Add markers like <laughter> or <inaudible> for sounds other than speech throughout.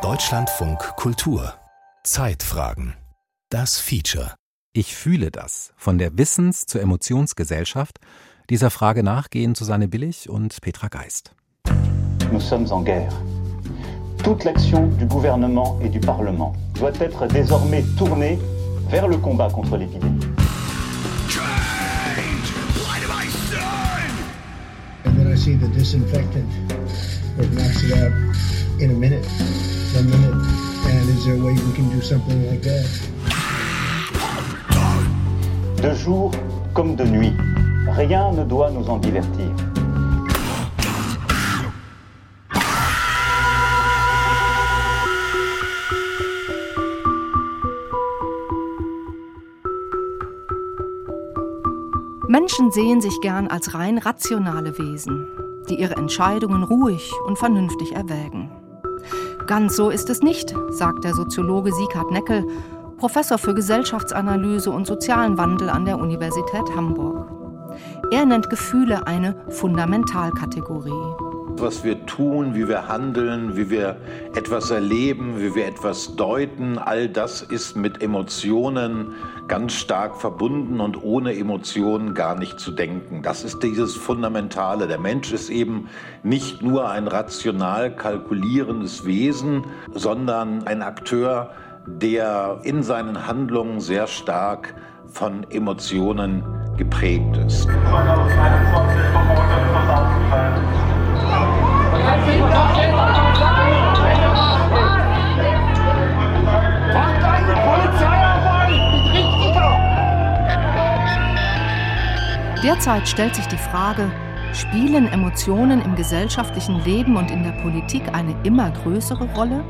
Deutschlandfunk Kultur Zeitfragen Das Feature Ich fühle das von der Wissens- zur Emotionsgesellschaft. Dieser Frage nachgehen Susanne Billig und Petra Geist. Nous sommes en guerre. Toute l'action du gouvernement et du Parlement doit être désormais tournée vers le combat contre l'épidémie. And then I see the disinfectant. It knocks it out in a minute, one minute. And is there a way we can do something like that? De jour comme de nuit, rien ne doit nous en divertir. Menschen sehen sich gern als rein rationale Wesen, die ihre Entscheidungen ruhig und vernünftig erwägen. Ganz so ist es nicht, sagt der Soziologe Sieghard Neckel, Professor für Gesellschaftsanalyse und sozialen Wandel an der Universität Hamburg. Er nennt Gefühle eine Fundamentalkategorie was wir tun, wie wir handeln, wie wir etwas erleben, wie wir etwas deuten, all das ist mit Emotionen ganz stark verbunden und ohne Emotionen gar nicht zu denken. Das ist dieses Fundamentale. Der Mensch ist eben nicht nur ein rational kalkulierendes Wesen, sondern ein Akteur, der in seinen Handlungen sehr stark von Emotionen geprägt ist. Derzeit stellt sich die Frage, spielen Emotionen im gesellschaftlichen Leben und in der Politik eine immer größere Rolle?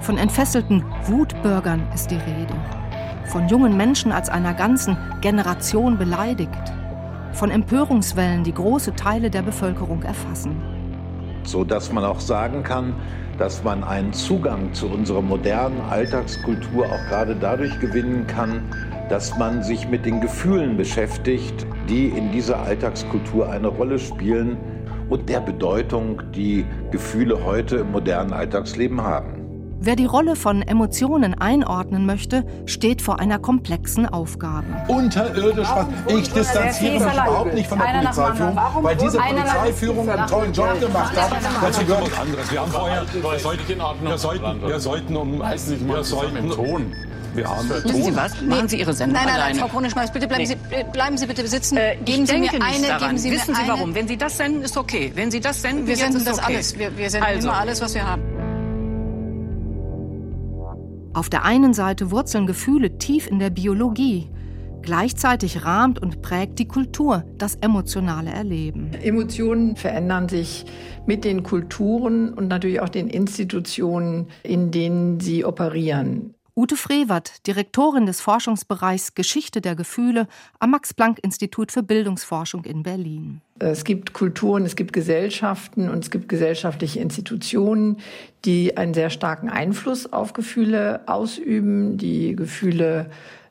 Von entfesselten Wutbürgern ist die Rede. Von jungen Menschen als einer ganzen Generation beleidigt. Von Empörungswellen, die große Teile der Bevölkerung erfassen. So dass man auch sagen kann, dass man einen Zugang zu unserer modernen Alltagskultur auch gerade dadurch gewinnen kann, dass man sich mit den Gefühlen beschäftigt, die in dieser Alltagskultur eine Rolle spielen und der Bedeutung, die Gefühle heute im modernen Alltagsleben haben. Wer die Rolle von Emotionen einordnen möchte, steht vor einer komplexen Aufgabe. Unterirdisch was. Ich distanziere mich überhaupt nicht von der Polizeiführung, weil diese Polizeiführung einen tollen Job gemacht hat. Dazu gehört was anderes. Wir haben vorher, wir sollten, wir sollten um, wir sollten Ton. Wir haben Wissen Sie was? Machen Sie Ihre Sendung Nein, nein, nein, alleine. Frau Krone-Schmeiß, bitte bleiben, Nee. Sie, bleiben Sie bitte sitzen. Äh, geben ich Sie mir eine, daran. geben Sie mir Wissen Sie eine. warum? Wenn Sie das senden, ist okay. Wenn Sie das senden, Wir senden das okay. alles. Wir, wir senden also, immer alles, was wir haben. Auf der einen Seite wurzeln Gefühle tief in der Biologie. Gleichzeitig rahmt und prägt die Kultur das emotionale Erleben. Emotionen verändern sich mit den Kulturen und natürlich auch den Institutionen, in denen sie operieren. Ute Frevert, Direktorin des Forschungsbereichs Geschichte der Gefühle am Max-Planck-Institut für Bildungsforschung in Berlin. Es gibt Kulturen, es gibt Gesellschaften und es gibt gesellschaftliche Institutionen, die einen sehr starken Einfluss auf Gefühle ausüben, die Gefühle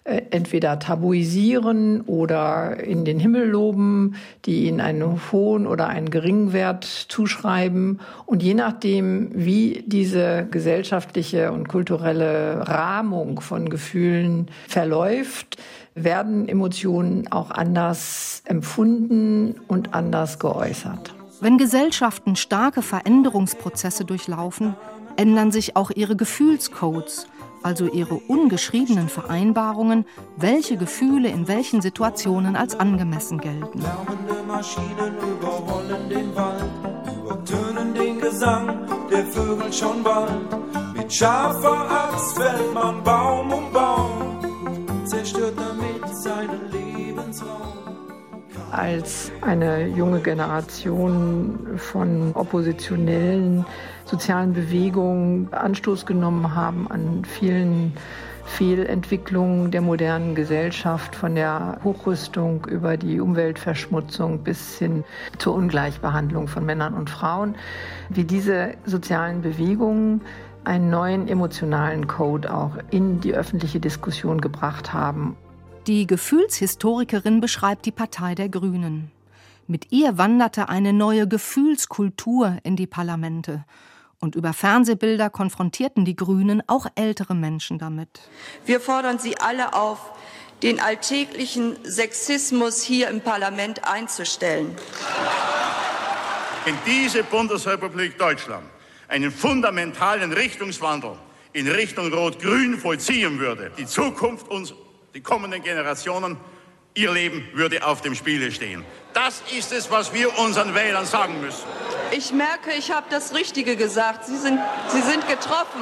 äh, entweder tabuisieren oder in den Himmel loben, die ihnen einen hohen oder einen geringen Wert zuschreiben. Und je nachdem, wie diese gesellschaftliche und kulturelle Rahmung von Gefühlen verläuft, werden Emotionen auch anders empfunden und anders geäußert. Wenn Gesellschaften starke Veränderungsprozesse durchlaufen, ändern sich auch ihre Gefühlscodes, also ihre ungeschriebenen Vereinbarungen, welche Gefühle in welchen Situationen als angemessen gelten. Lärmende Maschinen überrollen den Wald, übertönen den Gesang der Vögel schon bald. Mit scharfer Axt fällt man Baum um Baum, zerstört damit seinen Lebensraum. als eine junge Generation von oppositionellen sozialen Bewegungen Anstoß genommen haben an vielen Fehlentwicklungen der modernen Gesellschaft, von der Hochrüstung über die Umweltverschmutzung bis hin zur Ungleichbehandlung von Männern und Frauen, wie diese sozialen Bewegungen einen neuen emotionalen Code auch in die öffentliche Diskussion gebracht haben. Die Gefühlshistorikerin beschreibt die Partei der Grünen. Mit ihr wanderte eine neue Gefühlskultur in die Parlamente. Und über Fernsehbilder konfrontierten die Grünen auch ältere Menschen damit. Wir fordern Sie alle auf, den alltäglichen Sexismus hier im Parlament einzustellen. In diese Bundesrepublik Deutschland einen fundamentalen Richtungswandel in Richtung Rot-Grün vollziehen würde, die Zukunft uns, die kommenden Generationen, ihr Leben würde auf dem Spiele stehen. Das ist es, was wir unseren Wählern sagen müssen. Ich merke, ich habe das Richtige gesagt. Sie sind, Sie sind getroffen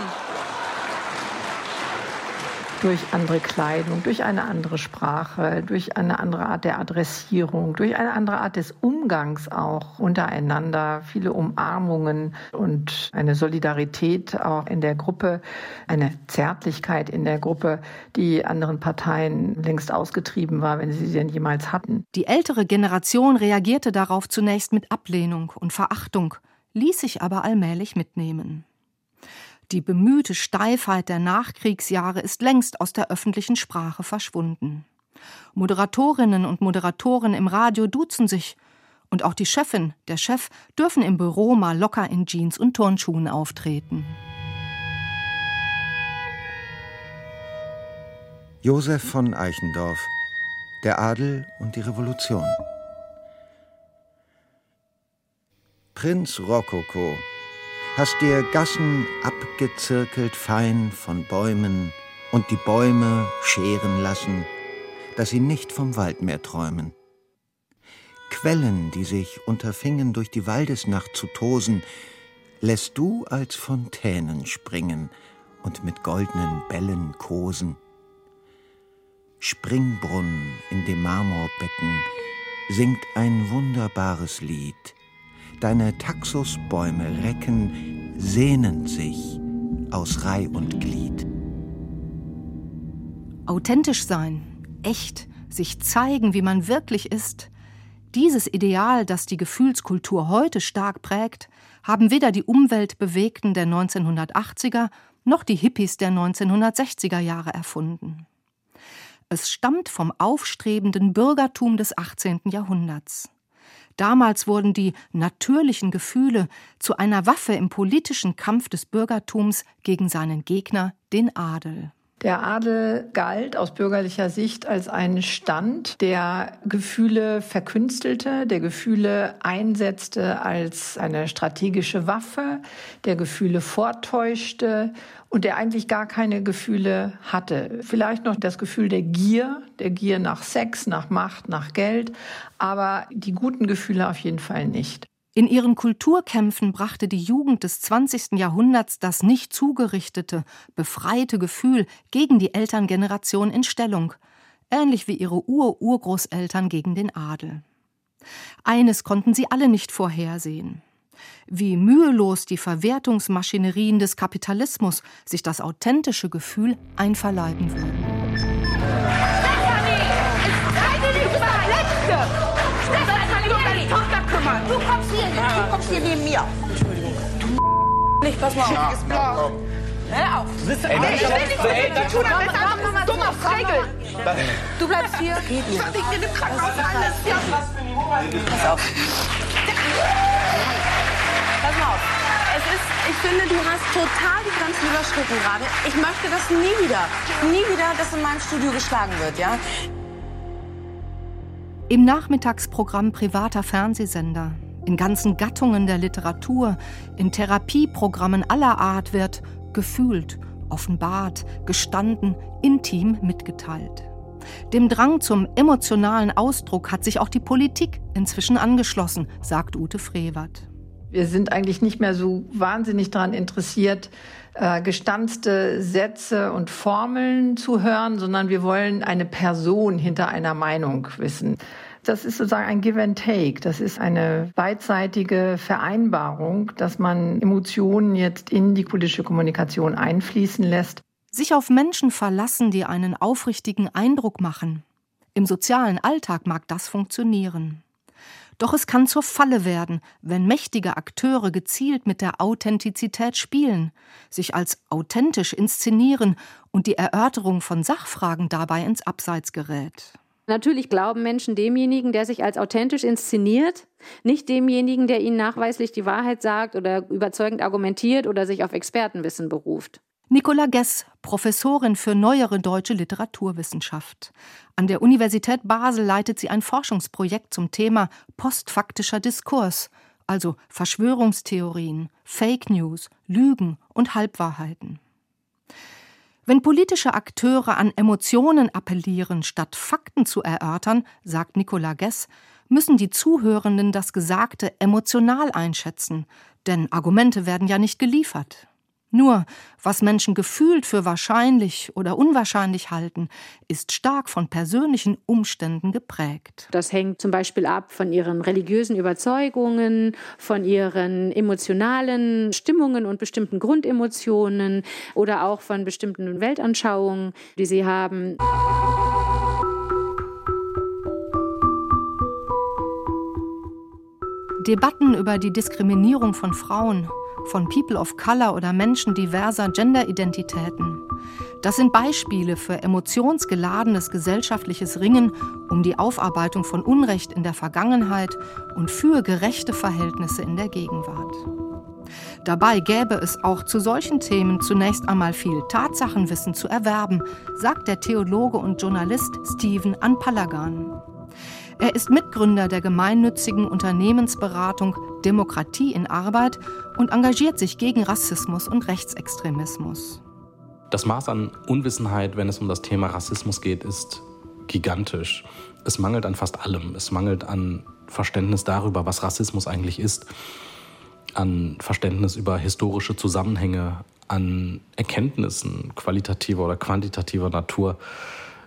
durch andere Kleidung, durch eine andere Sprache, durch eine andere Art der Adressierung, durch eine andere Art des Umgangs auch untereinander, viele Umarmungen und eine Solidarität auch in der Gruppe, eine Zärtlichkeit in der Gruppe, die anderen Parteien längst ausgetrieben war, wenn sie sie denn jemals hatten. Die ältere Generation reagierte darauf zunächst mit Ablehnung und Verachtung, ließ sich aber allmählich mitnehmen. Die bemühte Steifheit der Nachkriegsjahre ist längst aus der öffentlichen Sprache verschwunden. Moderatorinnen und Moderatoren im Radio duzen sich, und auch die Chefin, der Chef dürfen im Büro mal locker in Jeans und Turnschuhen auftreten. Josef von Eichendorff Der Adel und die Revolution Prinz Rokoko hast dir Gassen abgezirkelt fein von Bäumen und die Bäume scheren lassen, dass sie nicht vom Wald mehr träumen. Quellen, die sich unterfingen durch die Waldesnacht zu tosen, lässt du als Fontänen springen und mit goldenen Bällen kosen. Springbrunnen in dem Marmorbecken singt ein wunderbares Lied deine Taxusbäume recken, sehnen sich aus Reih und Glied. Authentisch sein, echt, sich zeigen, wie man wirklich ist, dieses Ideal, das die Gefühlskultur heute stark prägt, haben weder die Umweltbewegten der 1980er noch die Hippies der 1960er Jahre erfunden. Es stammt vom aufstrebenden Bürgertum des 18. Jahrhunderts. Damals wurden die natürlichen Gefühle zu einer Waffe im politischen Kampf des Bürgertums gegen seinen Gegner, den Adel. Der Adel galt aus bürgerlicher Sicht als ein Stand, der Gefühle verkünstelte, der Gefühle einsetzte als eine strategische Waffe, der Gefühle vortäuschte und der eigentlich gar keine Gefühle hatte. Vielleicht noch das Gefühl der Gier, der Gier nach Sex, nach Macht, nach Geld, aber die guten Gefühle auf jeden Fall nicht. In ihren Kulturkämpfen brachte die Jugend des 20. Jahrhunderts das nicht zugerichtete, befreite Gefühl gegen die Elterngeneration in Stellung, ähnlich wie ihre Ur-Urgroßeltern gegen den Adel. Eines konnten sie alle nicht vorhersehen. Wie mühelos die Verwertungsmaschinerien des Kapitalismus sich das authentische Gefühl einverleiben würden. Stefanie! Ich nicht über Letzte! Stefanie, du! Du kommst hier, du kommst hier neben mir! Entschuldigung. Du <laughs> nicht, pass mal auf, ist blau. Hör auf! Ey, ich will nichts mit dir zu tun haben, das ist dummer Fregel! Du bleibst hier. Ich hab dich in dem Krankenhaus alles, ja. Pass auf. Pass mal auf. Es ist, ich finde, du hast total die Grenzen überschritten gerade. Ich möchte das nie wieder, nie wieder, dass in meinem Studio geschlagen wird, ja? Im Nachmittagsprogramm privater Fernsehsender, in ganzen Gattungen der Literatur, in Therapieprogrammen aller Art wird gefühlt, offenbart, gestanden, intim mitgeteilt. Dem Drang zum emotionalen Ausdruck hat sich auch die Politik inzwischen angeschlossen, sagt Ute Frevert. Wir sind eigentlich nicht mehr so wahnsinnig daran interessiert, äh, gestanzte Sätze und Formeln zu hören, sondern wir wollen eine Person hinter einer Meinung wissen. Das ist sozusagen ein Give and Take. Das ist eine beidseitige Vereinbarung, dass man Emotionen jetzt in die politische Kommunikation einfließen lässt. Sich auf Menschen verlassen, die einen aufrichtigen Eindruck machen. Im sozialen Alltag mag das funktionieren. Doch es kann zur Falle werden, wenn mächtige Akteure gezielt mit der Authentizität spielen, sich als authentisch inszenieren und die Erörterung von Sachfragen dabei ins Abseits gerät. Natürlich glauben Menschen demjenigen, der sich als authentisch inszeniert, nicht demjenigen, der ihnen nachweislich die Wahrheit sagt oder überzeugend argumentiert oder sich auf Expertenwissen beruft. Nicola Gess, Professorin für neuere deutsche Literaturwissenschaft. An der Universität Basel leitet sie ein Forschungsprojekt zum Thema postfaktischer Diskurs, also Verschwörungstheorien, Fake News, Lügen und Halbwahrheiten. Wenn politische Akteure an Emotionen appellieren, statt Fakten zu erörtern, sagt Nicola Gess, müssen die Zuhörenden das Gesagte emotional einschätzen, denn Argumente werden ja nicht geliefert. Nur, was Menschen gefühlt für wahrscheinlich oder unwahrscheinlich halten, ist stark von persönlichen Umständen geprägt. Das hängt zum Beispiel ab von ihren religiösen Überzeugungen, von ihren emotionalen Stimmungen und bestimmten Grundemotionen oder auch von bestimmten Weltanschauungen, die sie haben. Debatten über die Diskriminierung von Frauen von People of Color oder Menschen diverser Genderidentitäten. Das sind Beispiele für emotionsgeladenes gesellschaftliches Ringen um die Aufarbeitung von Unrecht in der Vergangenheit und für gerechte Verhältnisse in der Gegenwart. Dabei gäbe es auch zu solchen Themen zunächst einmal viel Tatsachenwissen zu erwerben, sagt der Theologe und Journalist Stephen Anpalagan. Er ist Mitgründer der gemeinnützigen Unternehmensberatung Demokratie in Arbeit und engagiert sich gegen Rassismus und Rechtsextremismus. Das Maß an Unwissenheit, wenn es um das Thema Rassismus geht, ist gigantisch. Es mangelt an fast allem. Es mangelt an Verständnis darüber, was Rassismus eigentlich ist, an Verständnis über historische Zusammenhänge, an Erkenntnissen qualitativer oder quantitativer Natur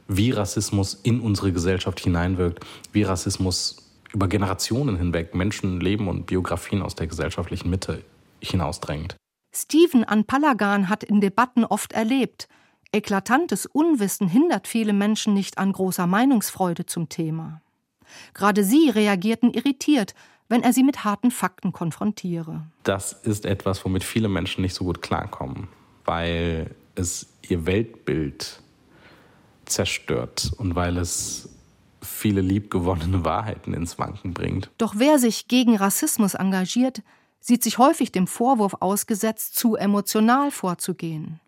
wie Rassismus in unsere Gesellschaft hineinwirkt, wie Rassismus über Generationen hinweg Menschenleben und Biografien aus der gesellschaftlichen Mitte hinausdrängt. Stephen Anpalagan hat in Debatten oft erlebt, eklatantes Unwissen hindert viele Menschen nicht an großer Meinungsfreude zum Thema. Gerade sie reagierten irritiert, wenn er sie mit harten Fakten konfrontiere. Das ist etwas, womit viele Menschen nicht so gut klarkommen, weil es ihr Weltbild zerstört und weil es viele liebgewonnene Wahrheiten ins Wanken bringt. Doch wer sich gegen Rassismus engagiert, sieht sich häufig dem Vorwurf ausgesetzt, zu emotional vorzugehen,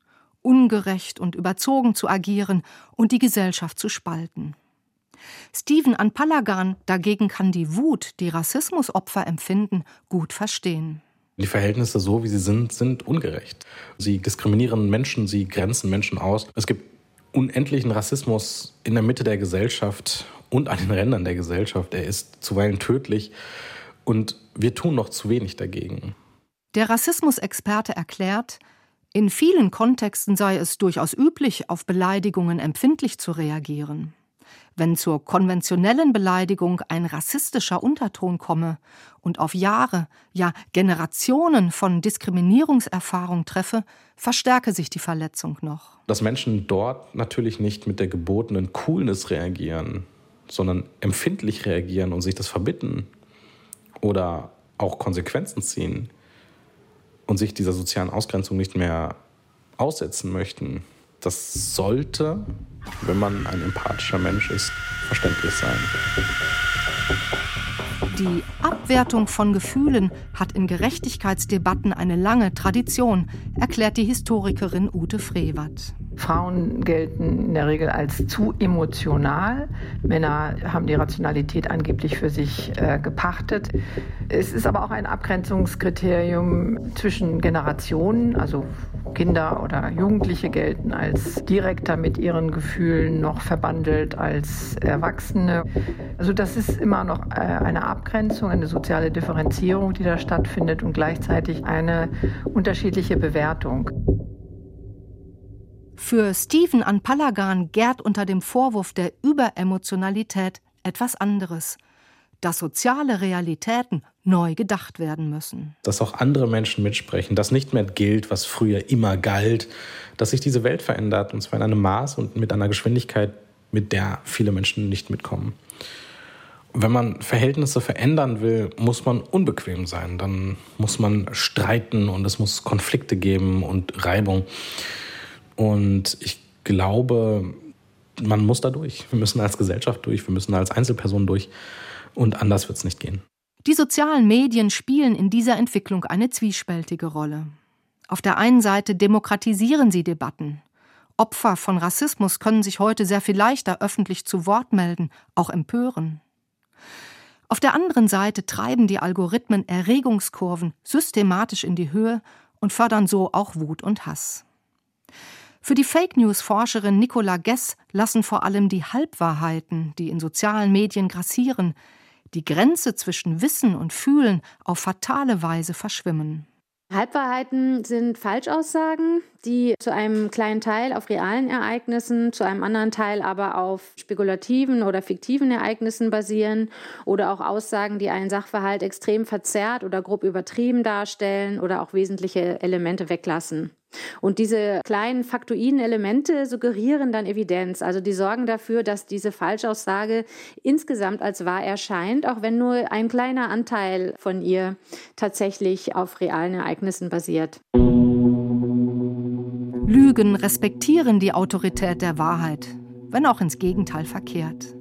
ungerecht und überzogen zu agieren und die Gesellschaft zu spalten. Stephen Anpalagan dagegen kann die Wut, die Rassismusopfer empfinden, gut verstehen. Die Verhältnisse, so wie sie sind, sind ungerecht. Sie diskriminieren Menschen, sie grenzen Menschen aus. Es gibt unendlichen Rassismus in der Mitte der Gesellschaft und an den Rändern der Gesellschaft. Er ist zuweilen tödlich und wir tun noch zu wenig dagegen. Der Rassismusexperte erklärt, in vielen Kontexten sei es durchaus üblich, auf Beleidigungen empfindlich zu reagieren. Wenn zur konventionellen Beleidigung ein rassistischer Unterton komme und auf Jahre, ja Generationen von Diskriminierungserfahrung treffe, verstärke sich die Verletzung noch. Dass Menschen dort natürlich nicht mit der gebotenen Coolness reagieren, sondern empfindlich reagieren und sich das verbitten oder auch Konsequenzen ziehen und sich dieser sozialen Ausgrenzung nicht mehr aussetzen möchten, das sollte, wenn man ein empathischer Mensch ist, verständlich sein. Die Abwertung von Gefühlen hat in Gerechtigkeitsdebatten eine lange Tradition, erklärt die Historikerin Ute Frevert. Frauen gelten in der Regel als zu emotional. Männer haben die Rationalität angeblich für sich äh, gepachtet. Es ist aber auch ein Abgrenzungskriterium zwischen Generationen. Also Kinder oder Jugendliche gelten als direkter mit ihren Gefühlen noch verbandelt als Erwachsene. Also das ist immer noch äh, eine Abgrenzung, eine soziale Differenzierung, die da stattfindet und gleichzeitig eine unterschiedliche Bewertung. Für Stephen Anpalagan gärt unter dem Vorwurf der Überemotionalität etwas anderes, dass soziale Realitäten neu gedacht werden müssen. Dass auch andere Menschen mitsprechen, dass nicht mehr gilt, was früher immer galt, dass sich diese Welt verändert und zwar in einem Maß und mit einer Geschwindigkeit, mit der viele Menschen nicht mitkommen. Wenn man Verhältnisse verändern will, muss man unbequem sein. Dann muss man streiten und es muss Konflikte geben und Reibung. Und ich glaube, man muss da durch. Wir müssen als Gesellschaft durch, wir müssen als Einzelperson durch. Und anders wird es nicht gehen. Die sozialen Medien spielen in dieser Entwicklung eine zwiespältige Rolle. Auf der einen Seite demokratisieren sie Debatten. Opfer von Rassismus können sich heute sehr viel leichter öffentlich zu Wort melden, auch empören. Auf der anderen Seite treiben die Algorithmen Erregungskurven systematisch in die Höhe und fördern so auch Wut und Hass. Für die Fake News-Forscherin Nicola Gess lassen vor allem die Halbwahrheiten, die in sozialen Medien grassieren, die Grenze zwischen Wissen und Fühlen auf fatale Weise verschwimmen. Halbwahrheiten sind Falschaussagen, die zu einem kleinen Teil auf realen Ereignissen, zu einem anderen Teil aber auf spekulativen oder fiktiven Ereignissen basieren oder auch Aussagen, die einen Sachverhalt extrem verzerrt oder grob übertrieben darstellen oder auch wesentliche Elemente weglassen. Und diese kleinen faktoiden Elemente suggerieren dann Evidenz. Also die sorgen dafür, dass diese Falschaussage insgesamt als wahr erscheint, auch wenn nur ein kleiner Anteil von ihr tatsächlich auf realen Ereignissen basiert. Lügen respektieren die Autorität der Wahrheit, wenn auch ins Gegenteil verkehrt.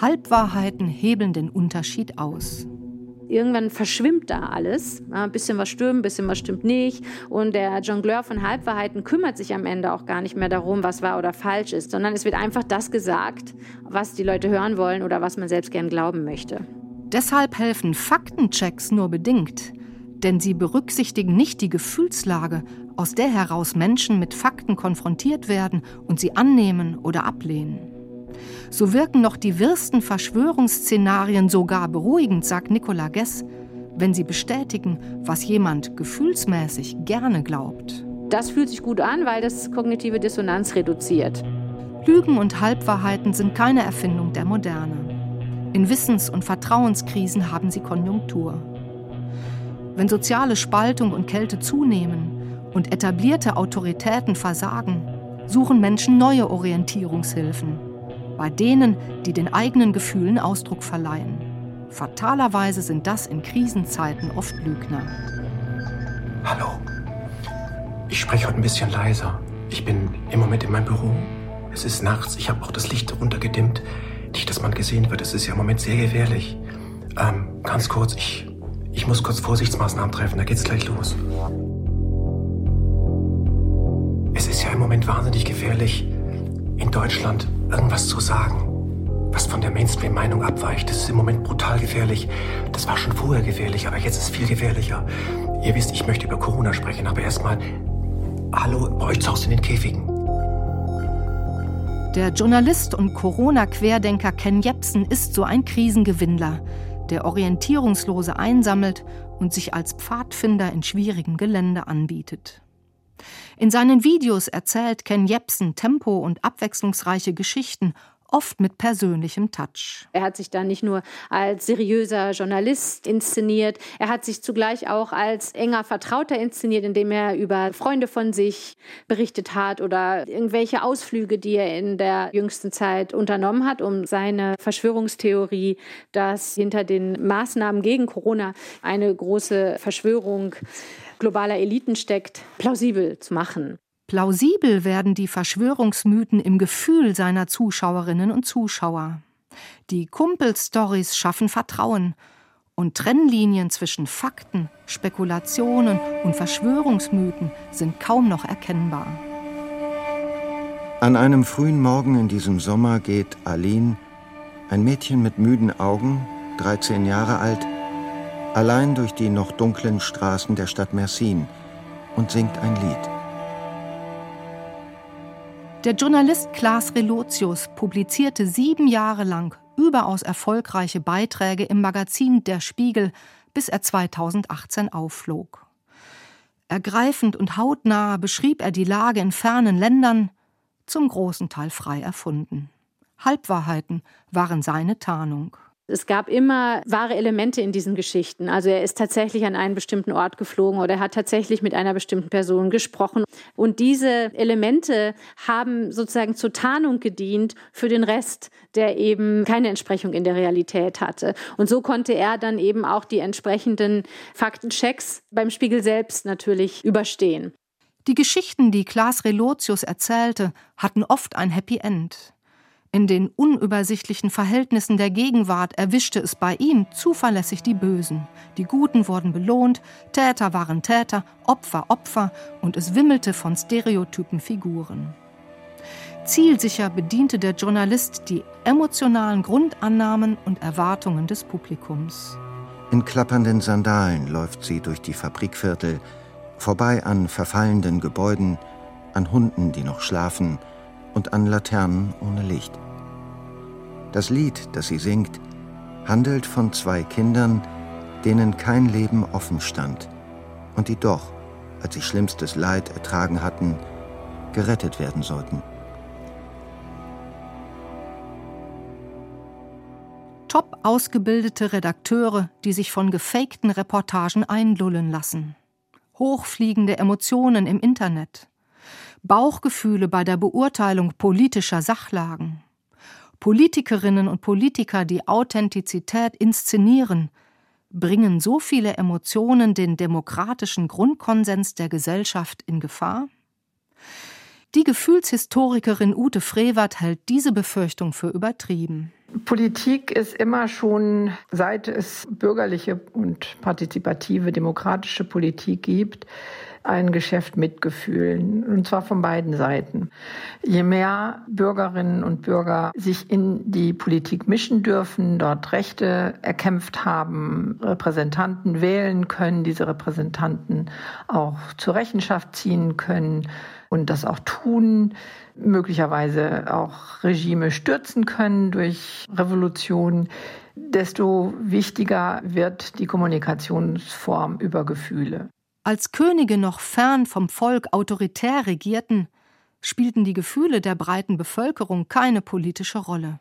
Halbwahrheiten hebeln den Unterschied aus irgendwann verschwimmt da alles. Ein bisschen was stimmt, ein bisschen was stimmt nicht. Und der Jongleur von Halbwahrheiten kümmert sich am Ende auch gar nicht mehr darum, was wahr oder falsch ist, sondern es wird einfach das gesagt, was die Leute hören wollen oder was man selbst gern glauben möchte. Deshalb helfen Faktenchecks nur bedingt, denn sie berücksichtigen nicht die Gefühlslage, aus der heraus Menschen mit Fakten konfrontiert werden und sie annehmen oder ablehnen. So wirken noch die wirsten Verschwörungsszenarien sogar beruhigend, sagt Nicola Gess, wenn sie bestätigen, was jemand gefühlsmäßig gerne glaubt. Das fühlt sich gut an, weil das kognitive Dissonanz reduziert. Lügen und Halbwahrheiten sind keine Erfindung der Moderne. In Wissens- und Vertrauenskrisen haben sie Konjunktur. Wenn soziale Spaltung und Kälte zunehmen und etablierte Autoritäten versagen, suchen Menschen neue Orientierungshilfen bei denen, die den eigenen Gefühlen Ausdruck verleihen. Fatalerweise sind das in Krisenzeiten oft Lügner. Hallo. Ich spreche heute ein bisschen leiser. Ich bin im Moment in meinem Büro. Es ist nachts. Ich habe auch das Licht runtergedimmt. Nicht, dass man gesehen wird. Es ist ja im Moment sehr gefährlich. Ähm, ganz kurz, ich, ich muss kurz Vorsichtsmaßnahmen treffen. Da geht's gleich los. Es ist ja im Moment wahnsinnig gefährlich, in Deutschland irgendwas zu sagen, was von der Mainstream-Meinung abweicht. Das ist im Moment brutal gefährlich. Das war schon vorher gefährlich, aber jetzt ist es viel gefährlicher. Ihr wisst, ich möchte über Corona sprechen, aber erstmal, hallo, bei euch zu Hause in den Käfigen. Der Journalist und Corona-Querdenker Ken Jepsen ist so ein Krisengewinnler, der Orientierungslose einsammelt und sich als Pfadfinder in schwierigem Gelände anbietet. In seinen Videos erzählt Ken Jepsen tempo- und abwechslungsreiche Geschichten, oft mit persönlichem Touch. Er hat sich da nicht nur als seriöser Journalist inszeniert, er hat sich zugleich auch als enger Vertrauter inszeniert, indem er über Freunde von sich berichtet hat oder irgendwelche Ausflüge, die er in der jüngsten Zeit unternommen hat, um seine Verschwörungstheorie, dass hinter den Maßnahmen gegen Corona eine große Verschwörung globaler Eliten steckt, plausibel zu machen. Plausibel werden die Verschwörungsmythen im Gefühl seiner Zuschauerinnen und Zuschauer. Die Kumpelstories schaffen Vertrauen und Trennlinien zwischen Fakten, Spekulationen und Verschwörungsmythen sind kaum noch erkennbar. An einem frühen Morgen in diesem Sommer geht Aline, ein Mädchen mit müden Augen, 13 Jahre alt, allein durch die noch dunklen Straßen der Stadt Mersin und singt ein Lied. Der Journalist Klaas Relotius publizierte sieben Jahre lang überaus erfolgreiche Beiträge im Magazin Der Spiegel, bis er 2018 aufflog. Ergreifend und hautnah beschrieb er die Lage in fernen Ländern, zum großen Teil frei erfunden. Halbwahrheiten waren seine Tarnung. Es gab immer wahre Elemente in diesen Geschichten. Also er ist tatsächlich an einen bestimmten Ort geflogen oder er hat tatsächlich mit einer bestimmten Person gesprochen. Und diese Elemente haben sozusagen zur Tarnung gedient für den Rest, der eben keine Entsprechung in der Realität hatte. Und so konnte er dann eben auch die entsprechenden Faktenchecks beim Spiegel selbst natürlich überstehen. Die Geschichten, die Klaas Relotius erzählte, hatten oft ein Happy End. In den unübersichtlichen Verhältnissen der Gegenwart erwischte es bei ihm zuverlässig die Bösen. Die Guten wurden belohnt, Täter waren Täter, Opfer Opfer und es wimmelte von stereotypen Figuren. Zielsicher bediente der Journalist die emotionalen Grundannahmen und Erwartungen des Publikums. In klappernden Sandalen läuft sie durch die Fabrikviertel, vorbei an verfallenden Gebäuden, an Hunden, die noch schlafen, und an Laternen ohne Licht. Das Lied, das sie singt, handelt von zwei Kindern, denen kein Leben offen stand und die doch, als sie schlimmstes Leid ertragen hatten, gerettet werden sollten. Top ausgebildete Redakteure, die sich von gefakten Reportagen einlullen lassen. Hochfliegende Emotionen im Internet. Bauchgefühle bei der Beurteilung politischer Sachlagen. Politikerinnen und Politiker, die Authentizität inszenieren, bringen so viele Emotionen den demokratischen Grundkonsens der Gesellschaft in Gefahr? Die Gefühlshistorikerin Ute Frevert hält diese Befürchtung für übertrieben. Politik ist immer schon, seit es bürgerliche und partizipative demokratische Politik gibt, ein Geschäft mit Gefühlen, und zwar von beiden Seiten. Je mehr Bürgerinnen und Bürger sich in die Politik mischen dürfen, dort Rechte erkämpft haben, Repräsentanten wählen können, diese Repräsentanten auch zur Rechenschaft ziehen können und das auch tun, möglicherweise auch Regime stürzen können durch Revolution, desto wichtiger wird die Kommunikationsform über Gefühle. Als Könige noch fern vom Volk autoritär regierten, spielten die Gefühle der breiten Bevölkerung keine politische Rolle.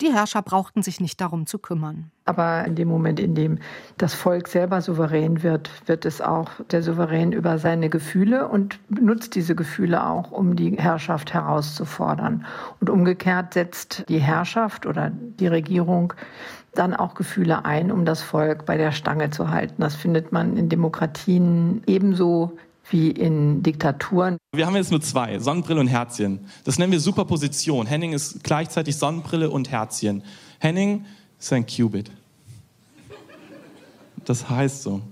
Die Herrscher brauchten sich nicht darum zu kümmern. Aber in dem Moment, in dem das Volk selber souverän wird, wird es auch der Souverän über seine Gefühle und benutzt diese Gefühle auch, um die Herrschaft herauszufordern. Und umgekehrt setzt die Herrschaft oder die Regierung dann auch Gefühle ein, um das Volk bei der Stange zu halten. Das findet man in Demokratien ebenso wie in Diktaturen. Wir haben jetzt nur zwei, Sonnenbrille und Herzchen. Das nennen wir Superposition. Henning ist gleichzeitig Sonnenbrille und Herzchen. Henning ist ein Qubit. Das heißt so.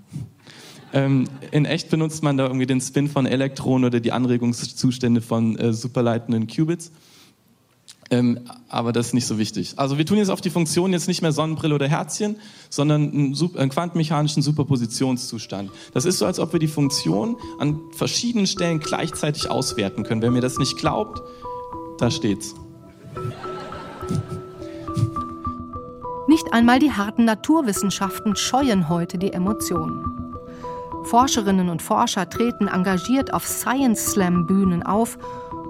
Ähm, in echt benutzt man da irgendwie den Spin von Elektronen oder die Anregungszustände von äh, superleitenden Qubits. Ähm, aber das ist nicht so wichtig. Also wir tun jetzt auf die Funktion jetzt nicht mehr Sonnenbrille oder Herzchen, sondern einen, einen, quantenmechanischen Superpositionszustand. Das ist so, als ob wir die Funktion an verschiedenen Stellen gleichzeitig auswerten können. Wer mir das nicht glaubt, da steht's. Nicht einmal die harten Naturwissenschaften scheuen heute die Emotionen. Forscherinnen und Forscher treten engagiert auf Science Slam Bühnen auf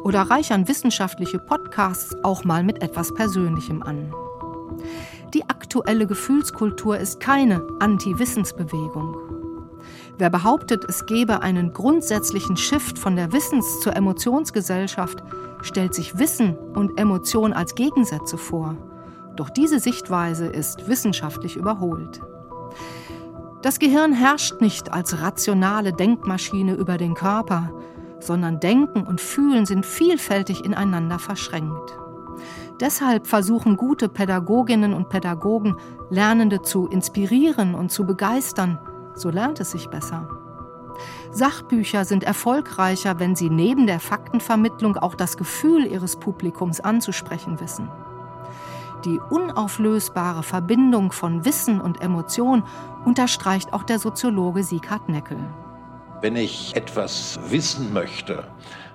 oder reichern wissenschaftliche Podcasts auch mal mit etwas Persönlichem an. Die aktuelle Gefühlskultur ist keine Anti-Wissensbewegung. Wer behauptet, es gebe einen grundsätzlichen Shift von der Wissens- zur Emotionsgesellschaft, stellt sich Wissen und Emotion als Gegensätze vor. Doch diese Sichtweise ist wissenschaftlich überholt. Das Gehirn herrscht nicht als rationale Denkmaschine über den Körper, sondern Denken und Fühlen sind vielfältig ineinander verschränkt. Deshalb versuchen gute Pädagoginnen und Pädagogen, Lernende zu inspirieren und zu begeistern, so lernt es sich besser. Sachbücher sind erfolgreicher, wenn sie neben der Faktenvermittlung auch das Gefühl ihres Publikums anzusprechen wissen. Die unauflösbare Verbindung von Wissen und Emotion unterstreicht auch der Soziologe Sieghard Neckel. Wenn ich etwas wissen möchte,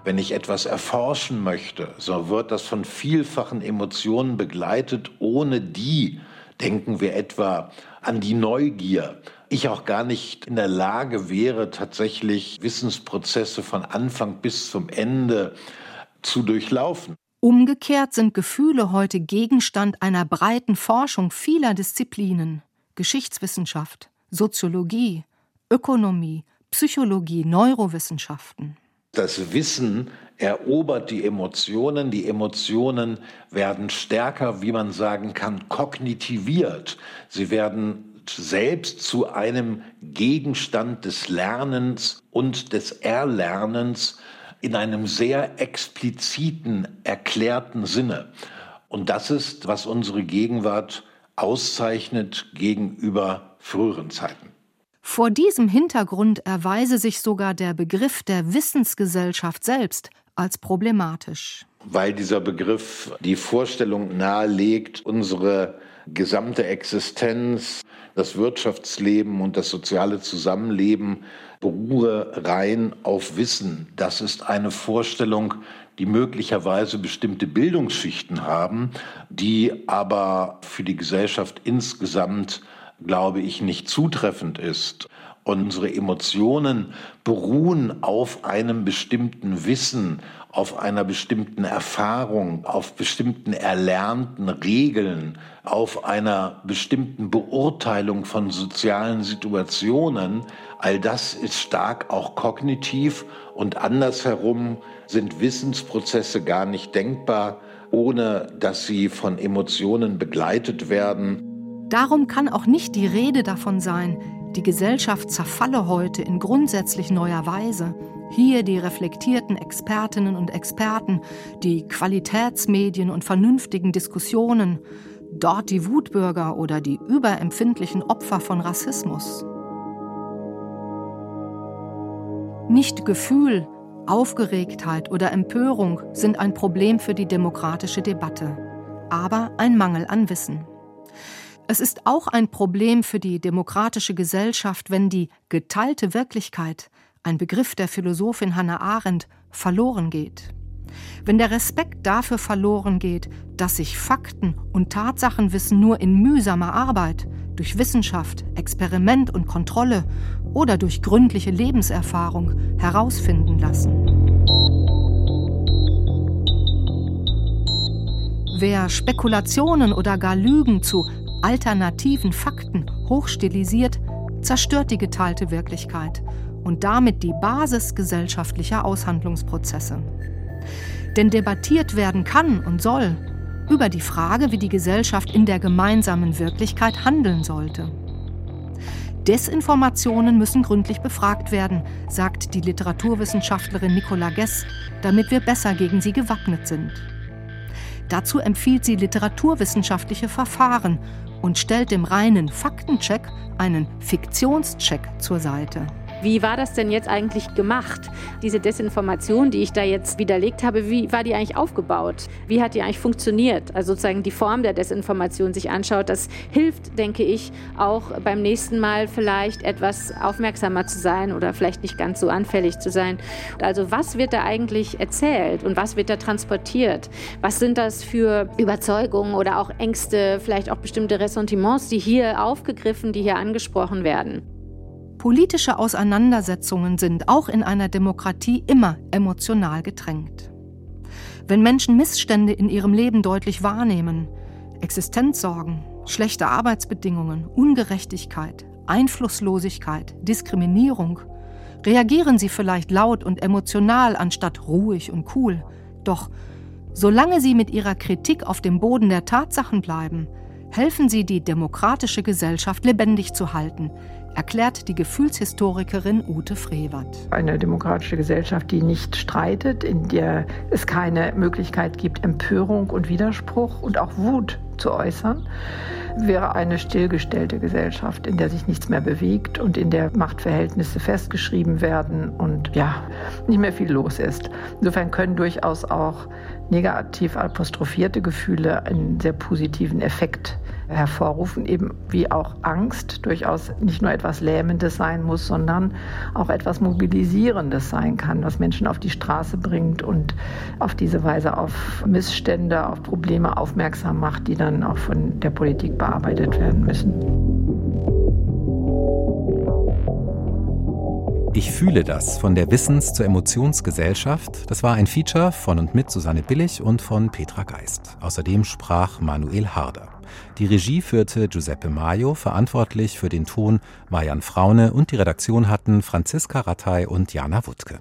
wenn ich etwas erforschen möchte, so wird das von vielfachen Emotionen begleitet, ohne die denken wir etwa an die Neugier. Ich auch gar nicht in der Lage wäre, tatsächlich Wissensprozesse von Anfang bis zum Ende zu durchlaufen. Umgekehrt sind Gefühle heute Gegenstand einer breiten Forschung vieler Disziplinen. Geschichtswissenschaft, Soziologie, Ökonomie, Psychologie, Neurowissenschaften. Das Wissen erobert die Emotionen. Die Emotionen werden stärker, wie man sagen kann, kognitiviert. Sie werden selbst zu einem Gegenstand des Lernens und des Erlernens in einem sehr expliziten, erklärten Sinne. Und das ist, was unsere Gegenwart auszeichnet gegenüber früheren Zeiten. Vor diesem Hintergrund erweise sich sogar der Begriff der Wissensgesellschaft selbst als problematisch. Weil dieser Begriff die Vorstellung nahelegt, unsere gesamte Existenz, das Wirtschaftsleben und das soziale Zusammenleben beruhe rein auf Wissen. Das ist eine Vorstellung, die möglicherweise bestimmte Bildungsschichten haben, die aber für die Gesellschaft insgesamt glaube ich, nicht zutreffend ist. Unsere Emotionen beruhen auf einem bestimmten Wissen, auf einer bestimmten Erfahrung, auf bestimmten erlernten Regeln, auf einer bestimmten Beurteilung von sozialen Situationen. All das ist stark auch kognitiv und andersherum sind Wissensprozesse gar nicht denkbar, ohne dass sie von Emotionen begleitet werden. Darum kann auch nicht die Rede davon sein, die Gesellschaft zerfalle heute in grundsätzlich neuer Weise. Hier die reflektierten Expertinnen und Experten, die Qualitätsmedien und vernünftigen Diskussionen, dort die Wutbürger oder die überempfindlichen Opfer von Rassismus. Nicht Gefühl, Aufgeregtheit oder Empörung sind ein Problem für die demokratische Debatte, aber ein Mangel an Wissen. Es ist auch ein Problem für die demokratische Gesellschaft, wenn die geteilte Wirklichkeit, ein Begriff der Philosophin Hannah Arendt, verloren geht. Wenn der Respekt dafür verloren geht, dass sich Fakten und Tatsachenwissen nur in mühsamer Arbeit, durch Wissenschaft, Experiment und Kontrolle oder durch gründliche Lebenserfahrung herausfinden lassen. Wer Spekulationen oder gar Lügen zu alternativen Fakten hochstilisiert, zerstört die geteilte Wirklichkeit und damit die Basis gesellschaftlicher Aushandlungsprozesse. Denn debattiert werden kann und soll über die Frage, wie die Gesellschaft in der gemeinsamen Wirklichkeit handeln sollte. Desinformationen müssen gründlich befragt werden, sagt die Literaturwissenschaftlerin Nicola Gess, damit wir besser gegen sie gewappnet sind. Dazu empfiehlt sie literaturwissenschaftliche Verfahren und stellt dem reinen Faktencheck einen Fiktionscheck zur Seite. Wie war das denn jetzt eigentlich gemacht? Diese Desinformation, die ich da jetzt widerlegt habe, wie war die eigentlich aufgebaut? Wie hat die eigentlich funktioniert? Also sozusagen die Form der Desinformation sich anschaut, das hilft, denke ich, auch beim nächsten Mal vielleicht etwas aufmerksamer zu sein oder vielleicht nicht ganz so anfällig zu sein. Also was wird da eigentlich erzählt und was wird da transportiert? Was sind das für Überzeugungen oder auch Ängste, vielleicht auch bestimmte Ressentiments, die hier aufgegriffen, die hier angesprochen werden? Politische Auseinandersetzungen sind auch in einer Demokratie immer emotional gedrängt. Wenn Menschen Missstände in ihrem Leben deutlich wahrnehmen, Existenzsorgen, schlechte Arbeitsbedingungen, Ungerechtigkeit, Einflusslosigkeit, Diskriminierung, reagieren sie vielleicht laut und emotional anstatt ruhig und cool. Doch solange sie mit ihrer Kritik auf dem Boden der Tatsachen bleiben, helfen sie, die demokratische Gesellschaft lebendig zu halten, erklärt die Gefühlshistorikerin Ute Frevert. Eine demokratische Gesellschaft, die nicht streitet, in der es keine Möglichkeit gibt, Empörung und Widerspruch und auch Wut zu äußern, wäre eine stillgestellte Gesellschaft, in der sich nichts mehr bewegt und in der Machtverhältnisse festgeschrieben werden und ja, nicht mehr viel los ist. Insofern können durchaus auch negativ apostrophierte Gefühle einen sehr positiven Effekt hervorrufen, eben wie auch Angst durchaus nicht nur etwas Lähmendes sein muss, sondern auch etwas Mobilisierendes sein kann, was Menschen auf die Straße bringt und auf diese Weise auf Missstände, auf Probleme aufmerksam macht, die dann auch von der Politik bearbeitet werden müssen. Ich fühle das von der Wissens- zur Emotionsgesellschaft. Das war ein Feature von und mit Susanne Billig und von Petra Geist. Außerdem sprach Manuel Harder. Die Regie führte Giuseppe Maio, verantwortlich für den Ton Marian Fraune und die Redaktion hatten Franziska Rattay und Jana Wuttke.